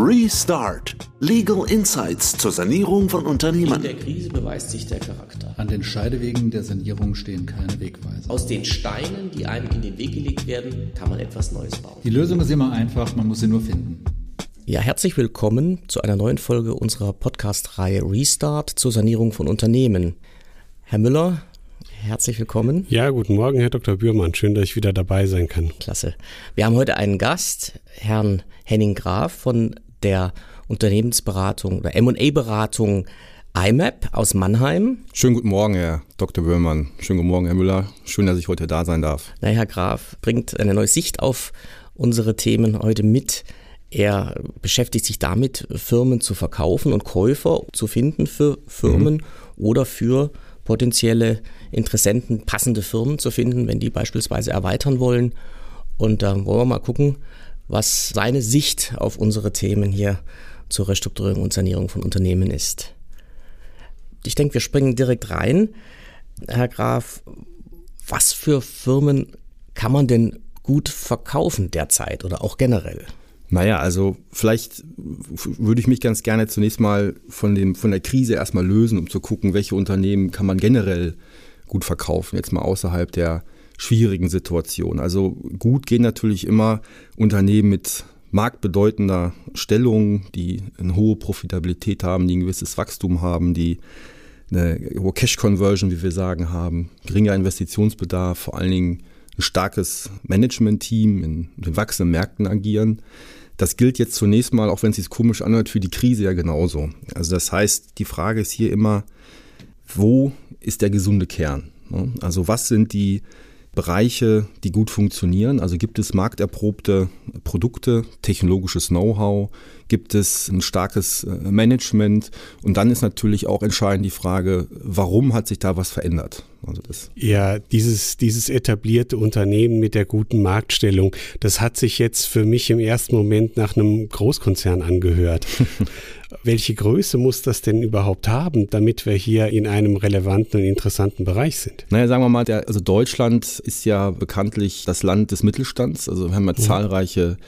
Restart. Legal Insights zur Sanierung von Unternehmen. In der Krise beweist sich der Charakter. An den Scheidewegen der Sanierung stehen keine Wegweiser. Aus den Steinen, die einem in den Weg gelegt werden, kann man etwas Neues bauen. Die Lösung ist immer einfach, man muss sie nur finden. Ja, herzlich willkommen zu einer neuen Folge unserer Podcast-Reihe Restart zur Sanierung von Unternehmen. Herr Müller, herzlich willkommen. Ja, guten Morgen, Herr Dr. Bührmann. Schön, dass ich wieder dabei sein kann. Klasse. Wir haben heute einen Gast, Herrn Henning Graf von der Unternehmensberatung oder M&A-Beratung IMAP aus Mannheim. Schönen guten Morgen, Herr Dr. Böhmann. Schönen guten Morgen, Herr Müller. Schön, dass ich heute da sein darf. Na, Herr Graf bringt eine neue Sicht auf unsere Themen heute mit. Er beschäftigt sich damit, Firmen zu verkaufen und Käufer zu finden für Firmen mhm. oder für potenzielle Interessenten passende Firmen zu finden, wenn die beispielsweise erweitern wollen. Und da wollen wir mal gucken, was seine Sicht auf unsere Themen hier zur Restrukturierung und Sanierung von Unternehmen ist. Ich denke, wir springen direkt rein. Herr Graf, was für Firmen kann man denn gut verkaufen derzeit oder auch generell? Naja, also vielleicht würde ich mich ganz gerne zunächst mal von, dem, von der Krise erstmal lösen, um zu gucken, welche Unternehmen kann man generell gut verkaufen, jetzt mal außerhalb der schwierigen Situation. Also gut gehen natürlich immer Unternehmen mit marktbedeutender Stellung, die eine hohe Profitabilität haben, die ein gewisses Wachstum haben, die eine hohe Cash-Conversion, wie wir sagen, haben, geringer Investitionsbedarf, vor allen Dingen ein starkes Management-Team in den wachsenden Märkten agieren. Das gilt jetzt zunächst mal, auch wenn es sich komisch anhört, für die Krise ja genauso. Also das heißt, die Frage ist hier immer, wo ist der gesunde Kern? Also was sind die Bereiche, die gut funktionieren? Also gibt es markterprobte Produkte, technologisches Know-how, gibt es ein starkes äh, Management und dann ist natürlich auch entscheidend die Frage, warum hat sich da was verändert? Also das ja, dieses, dieses etablierte Unternehmen mit der guten Marktstellung, das hat sich jetzt für mich im ersten Moment nach einem Großkonzern angehört. Welche Größe muss das denn überhaupt haben, damit wir hier in einem relevanten und interessanten Bereich sind? Naja, sagen wir mal, der, also Deutschland ist ja bekanntlich das Land des Mittelstands. Also wir haben ja mhm. zahlreiche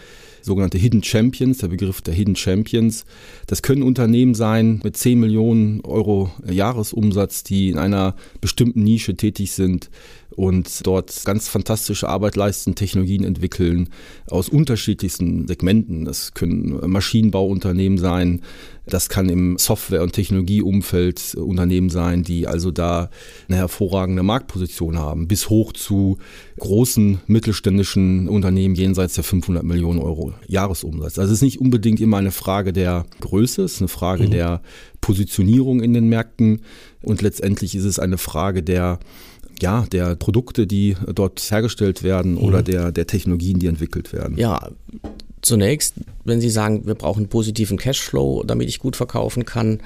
sogenannte Hidden Champions, der Begriff der Hidden Champions. Das können Unternehmen sein mit 10 Millionen Euro Jahresumsatz, die in einer bestimmten Nische tätig sind und dort ganz fantastische Arbeit leisten, Technologien entwickeln aus unterschiedlichsten Segmenten. Das können Maschinenbauunternehmen sein, das kann im Software- und Technologieumfeld Unternehmen sein, die also da eine hervorragende Marktposition haben, bis hoch zu großen mittelständischen Unternehmen jenseits der 500 Millionen Euro Jahresumsatz. Also es ist nicht unbedingt immer eine Frage der Größe, es ist eine Frage mhm. der Positionierung in den Märkten und letztendlich ist es eine Frage der ja, der Produkte, die dort hergestellt werden mhm. oder der, der Technologien, die entwickelt werden. Ja, zunächst, wenn Sie sagen, wir brauchen positiven Cashflow, damit ich gut verkaufen kann,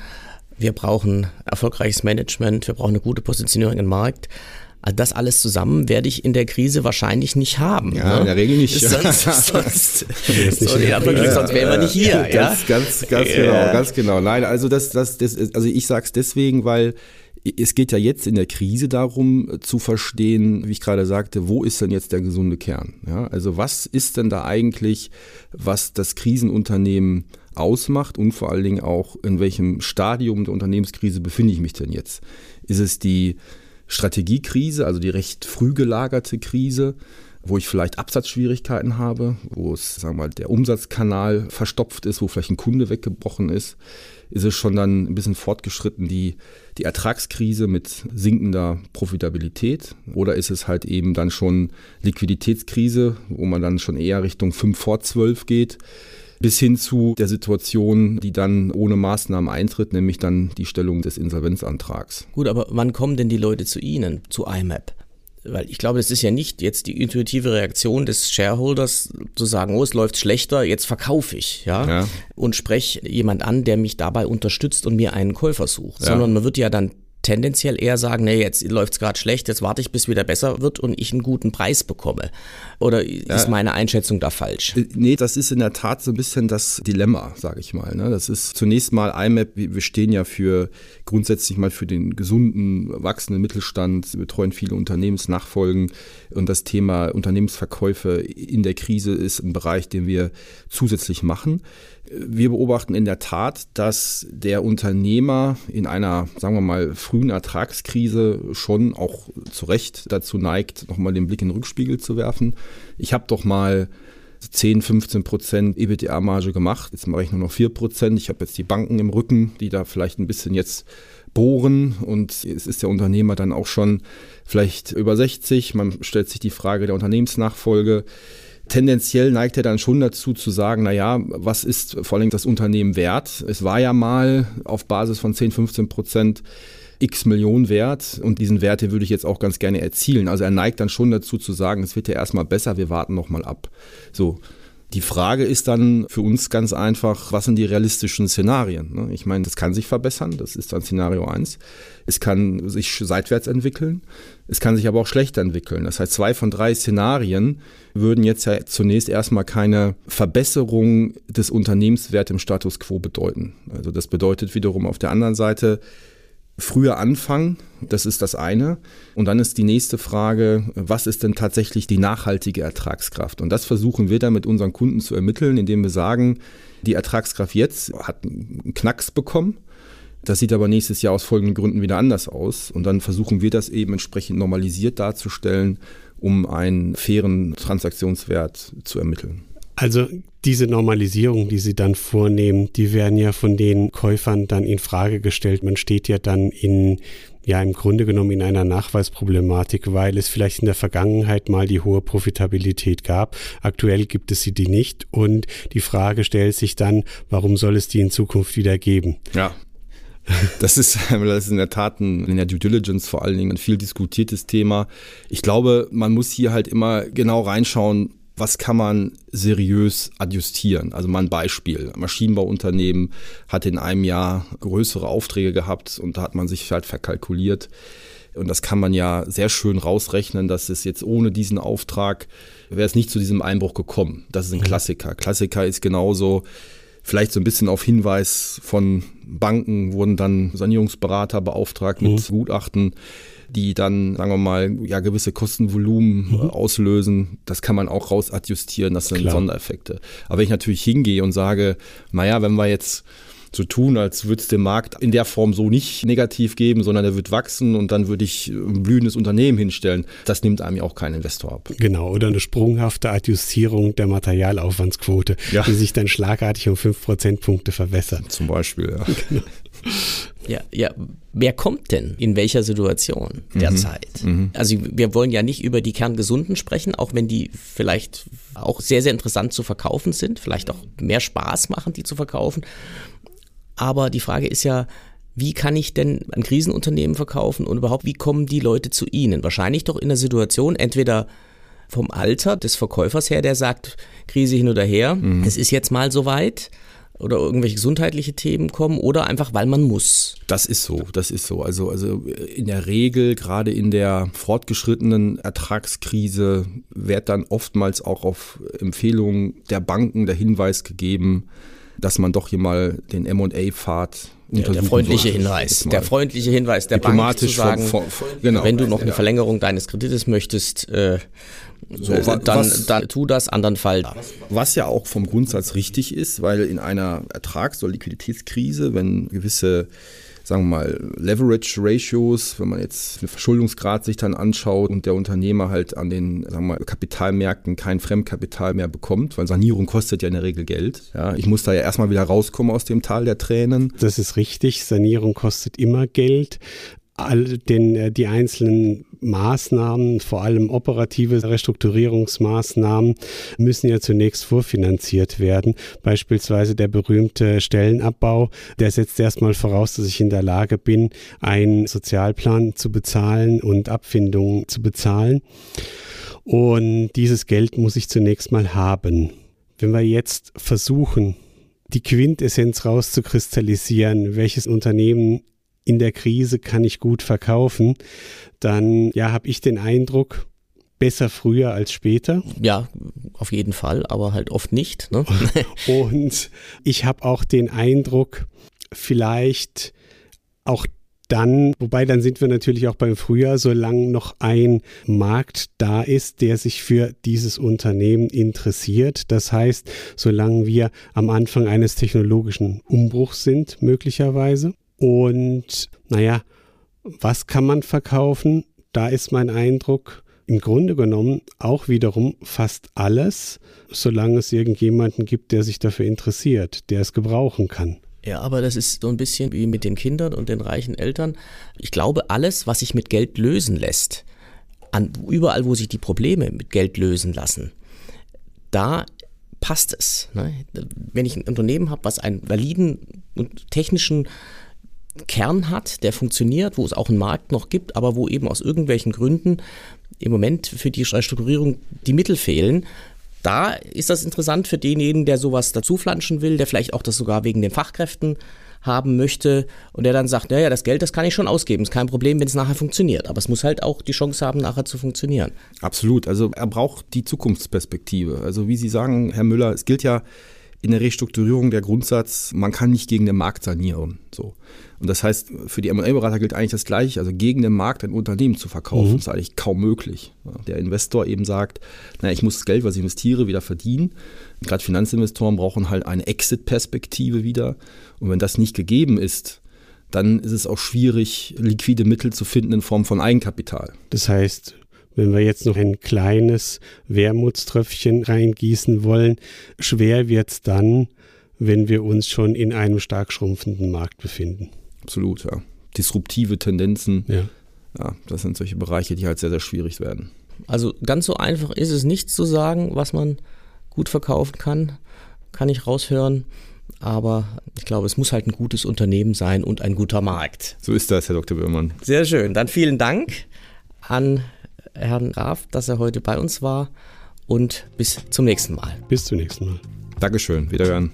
wir brauchen erfolgreiches Management, wir brauchen eine gute Positionierung im Markt. Also das alles zusammen werde ich in der Krise wahrscheinlich nicht haben. Ja, ne? in der Regel nicht. Sonst, sonst, sonst wären wir nicht hier. Ja? Ganz, ganz, ganz ja. genau, ganz genau. Nein, also das, das, das, also ich sage es deswegen, weil es geht ja jetzt in der Krise darum äh, zu verstehen, wie ich gerade sagte, wo ist denn jetzt der gesunde Kern? Ja, also was ist denn da eigentlich, was das Krisenunternehmen ausmacht und vor allen Dingen auch in welchem Stadium der Unternehmenskrise befinde ich mich denn jetzt? Ist es die Strategiekrise, also die recht früh gelagerte Krise? wo ich vielleicht Absatzschwierigkeiten habe, wo es, sagen wir mal, der Umsatzkanal verstopft ist, wo vielleicht ein Kunde weggebrochen ist, ist es schon dann ein bisschen fortgeschritten die, die Ertragskrise mit sinkender Profitabilität oder ist es halt eben dann schon Liquiditätskrise, wo man dann schon eher Richtung 5 vor 12 geht, bis hin zu der Situation, die dann ohne Maßnahmen eintritt, nämlich dann die Stellung des Insolvenzantrags. Gut, aber wann kommen denn die Leute zu Ihnen, zu IMAP? Weil ich glaube, das ist ja nicht jetzt die intuitive Reaktion des Shareholders zu sagen, oh, es läuft schlechter, jetzt verkaufe ich, ja, ja. und spreche jemand an, der mich dabei unterstützt und mir einen Käufer sucht, ja. sondern man wird ja dann tendenziell eher sagen, nee, jetzt läuft es gerade schlecht, jetzt warte ich, bis wieder besser wird und ich einen guten Preis bekomme. Oder ist meine Einschätzung da falsch? Äh, nee, das ist in der Tat so ein bisschen das Dilemma, sage ich mal. Ne? Das ist zunächst mal IMAP, wir stehen ja für grundsätzlich mal für den gesunden, wachsenden Mittelstand, wir betreuen viele Unternehmensnachfolgen und das Thema Unternehmensverkäufe in der Krise ist ein Bereich, den wir zusätzlich machen. Wir beobachten in der Tat, dass der Unternehmer in einer, sagen wir mal, frühen Ertragskrise schon auch zu Recht dazu neigt, nochmal den Blick in den Rückspiegel zu werfen. Ich habe doch mal 10, 15 Prozent EBITDA-Marge gemacht. Jetzt mache ich nur noch 4 Prozent. Ich habe jetzt die Banken im Rücken, die da vielleicht ein bisschen jetzt bohren und es ist der Unternehmer dann auch schon vielleicht über 60. Man stellt sich die Frage der Unternehmensnachfolge tendenziell neigt er dann schon dazu zu sagen, naja, was ist vor allem das Unternehmen wert? Es war ja mal auf Basis von 10, 15 Prozent x Millionen wert und diesen Wert hier würde ich jetzt auch ganz gerne erzielen. Also er neigt dann schon dazu zu sagen, es wird ja erstmal besser, wir warten nochmal ab. So. Die Frage ist dann für uns ganz einfach, was sind die realistischen Szenarien? Ne? Ich meine, das kann sich verbessern, das ist dann Szenario 1. Es kann sich seitwärts entwickeln, es kann sich aber auch schlechter entwickeln. Das heißt, zwei von drei Szenarien würden jetzt ja zunächst erstmal keine Verbesserung des Unternehmenswerts im Status quo bedeuten. Also das bedeutet wiederum auf der anderen Seite, früher anfangen, das ist das eine. Und dann ist die nächste Frage, was ist denn tatsächlich die nachhaltige Ertragskraft? Und das versuchen wir dann mit unseren Kunden zu ermitteln, indem wir sagen, die Ertragskraft jetzt hat einen Knacks bekommen. Das sieht aber nächstes Jahr aus folgenden Gründen wieder anders aus. Und dann versuchen wir das eben entsprechend normalisiert darzustellen, um einen fairen Transaktionswert zu ermitteln. Also diese Normalisierung, die Sie dann vornehmen, die werden ja von den Käufern dann in Frage gestellt. Man steht ja dann in ja im Grunde genommen in einer Nachweisproblematik, weil es vielleicht in der Vergangenheit mal die hohe Profitabilität gab. Aktuell gibt es sie die nicht und die Frage stellt sich dann, warum soll es die in Zukunft wieder geben? Ja. Das ist, das ist in der Tat ein, in der Due Diligence vor allen Dingen ein viel diskutiertes Thema. Ich glaube, man muss hier halt immer genau reinschauen, was kann man seriös adjustieren? Also mal ein Beispiel. Ein Maschinenbauunternehmen hat in einem Jahr größere Aufträge gehabt und da hat man sich halt verkalkuliert. Und das kann man ja sehr schön rausrechnen, dass es jetzt ohne diesen Auftrag wäre es nicht zu diesem Einbruch gekommen. Das ist ein mhm. Klassiker. Klassiker ist genauso, vielleicht so ein bisschen auf Hinweis von Banken wurden dann Sanierungsberater beauftragt mit mhm. Gutachten die dann, sagen wir mal, ja, gewisse Kostenvolumen mhm. auslösen. Das kann man auch rausadjustieren, das sind Klar. Sondereffekte. Aber wenn ich natürlich hingehe und sage, naja, wenn wir jetzt so tun, als würde es den Markt in der Form so nicht negativ geben, sondern er wird wachsen und dann würde ich ein blühendes Unternehmen hinstellen. Das nimmt einem ja auch kein Investor ab. Genau, oder eine sprunghafte Adjustierung der Materialaufwandsquote, ja. die sich dann schlagartig um fünf Prozentpunkte verwässert. Zum Beispiel, ja. Genau. Ja, ja. Wer kommt denn in welcher Situation derzeit? Mhm. Mhm. Also wir wollen ja nicht über die Kerngesunden sprechen, auch wenn die vielleicht auch sehr, sehr interessant zu verkaufen sind, vielleicht auch mehr Spaß machen, die zu verkaufen. Aber die Frage ist ja, wie kann ich denn ein Krisenunternehmen verkaufen und überhaupt, wie kommen die Leute zu Ihnen? Wahrscheinlich doch in der Situation, entweder vom Alter des Verkäufers her, der sagt, Krise hin oder her, mhm. es ist jetzt mal soweit oder irgendwelche gesundheitliche Themen kommen oder einfach, weil man muss. Das ist so, das ist so. Also, also in der Regel, gerade in der fortgeschrittenen Ertragskrise, wird dann oftmals auch auf Empfehlungen der Banken der Hinweis gegeben, dass man doch hier mal den M&A-Pfad ja, der freundliche sollte. Hinweis, der freundliche Hinweis der Bank zu sagen, von, von, genau, wenn du noch eine Verlängerung deines Kredites möchtest, äh, so, äh, dann, was, dann tu das, andernfalls. Was ja auch vom Grundsatz richtig ist, weil in einer Ertrags- oder Liquiditätskrise, wenn gewisse sagen wir mal, Leverage Ratios, wenn man jetzt den Verschuldungsgrad sich dann anschaut und der Unternehmer halt an den, sagen wir mal, Kapitalmärkten kein Fremdkapital mehr bekommt, weil Sanierung kostet ja in der Regel Geld. Ja, ich muss da ja erstmal wieder rauskommen aus dem Tal der Tränen. Das ist richtig. Sanierung kostet immer Geld all den, äh, die einzelnen Maßnahmen, vor allem operative Restrukturierungsmaßnahmen, müssen ja zunächst vorfinanziert werden. Beispielsweise der berühmte Stellenabbau, der setzt erstmal voraus, dass ich in der Lage bin, einen Sozialplan zu bezahlen und Abfindungen zu bezahlen. Und dieses Geld muss ich zunächst mal haben. Wenn wir jetzt versuchen, die Quintessenz rauszukristallisieren, welches Unternehmen in der Krise kann ich gut verkaufen, dann ja, habe ich den Eindruck, besser früher als später. Ja, auf jeden Fall, aber halt oft nicht. Ne? Und ich habe auch den Eindruck, vielleicht auch dann, wobei dann sind wir natürlich auch beim Frühjahr, solange noch ein Markt da ist, der sich für dieses Unternehmen interessiert. Das heißt, solange wir am Anfang eines technologischen Umbruchs sind, möglicherweise. Und naja, was kann man verkaufen? Da ist mein Eindruck, im Grunde genommen auch wiederum fast alles, solange es irgendjemanden gibt, der sich dafür interessiert, der es gebrauchen kann. Ja, aber das ist so ein bisschen wie mit den Kindern und den reichen Eltern. Ich glaube, alles, was sich mit Geld lösen lässt, an, überall, wo sich die Probleme mit Geld lösen lassen, da passt es. Ne? Wenn ich ein Unternehmen habe, was einen validen und technischen Kern hat, der funktioniert, wo es auch einen Markt noch gibt, aber wo eben aus irgendwelchen Gründen im Moment für die Restrukturierung die Mittel fehlen, da ist das interessant für denjenigen, der sowas dazuflanschen will, der vielleicht auch das sogar wegen den Fachkräften haben möchte und der dann sagt, naja, das Geld, das kann ich schon ausgeben, ist kein Problem, wenn es nachher funktioniert. Aber es muss halt auch die Chance haben, nachher zu funktionieren. Absolut. Also er braucht die Zukunftsperspektive. Also wie Sie sagen, Herr Müller, es gilt ja in der Restrukturierung der Grundsatz, man kann nicht gegen den Markt sanieren. So. Und das heißt, für die M&A-Berater gilt eigentlich das Gleiche. Also gegen den Markt ein Unternehmen zu verkaufen, mhm. ist eigentlich kaum möglich. Der Investor eben sagt, naja, ich muss das Geld, was ich investiere, wieder verdienen. Gerade Finanzinvestoren brauchen halt eine Exit-Perspektive wieder. Und wenn das nicht gegeben ist, dann ist es auch schwierig, liquide Mittel zu finden in Form von Eigenkapital. Das heißt, wenn wir jetzt noch ein kleines Wermutströpfchen reingießen wollen, schwer wird es dann, wenn wir uns schon in einem stark schrumpfenden Markt befinden absolut, ja. Disruptive Tendenzen. Ja. ja. Das sind solche Bereiche, die halt sehr, sehr schwierig werden. Also ganz so einfach ist es nicht zu sagen, was man gut verkaufen kann, kann ich raushören. Aber ich glaube, es muss halt ein gutes Unternehmen sein und ein guter Markt. So ist das, Herr Dr. Böhmann. Sehr schön. Dann vielen Dank an Herrn Graf, dass er heute bei uns war und bis zum nächsten Mal. Bis zum nächsten Mal. Dankeschön. Wiederhören.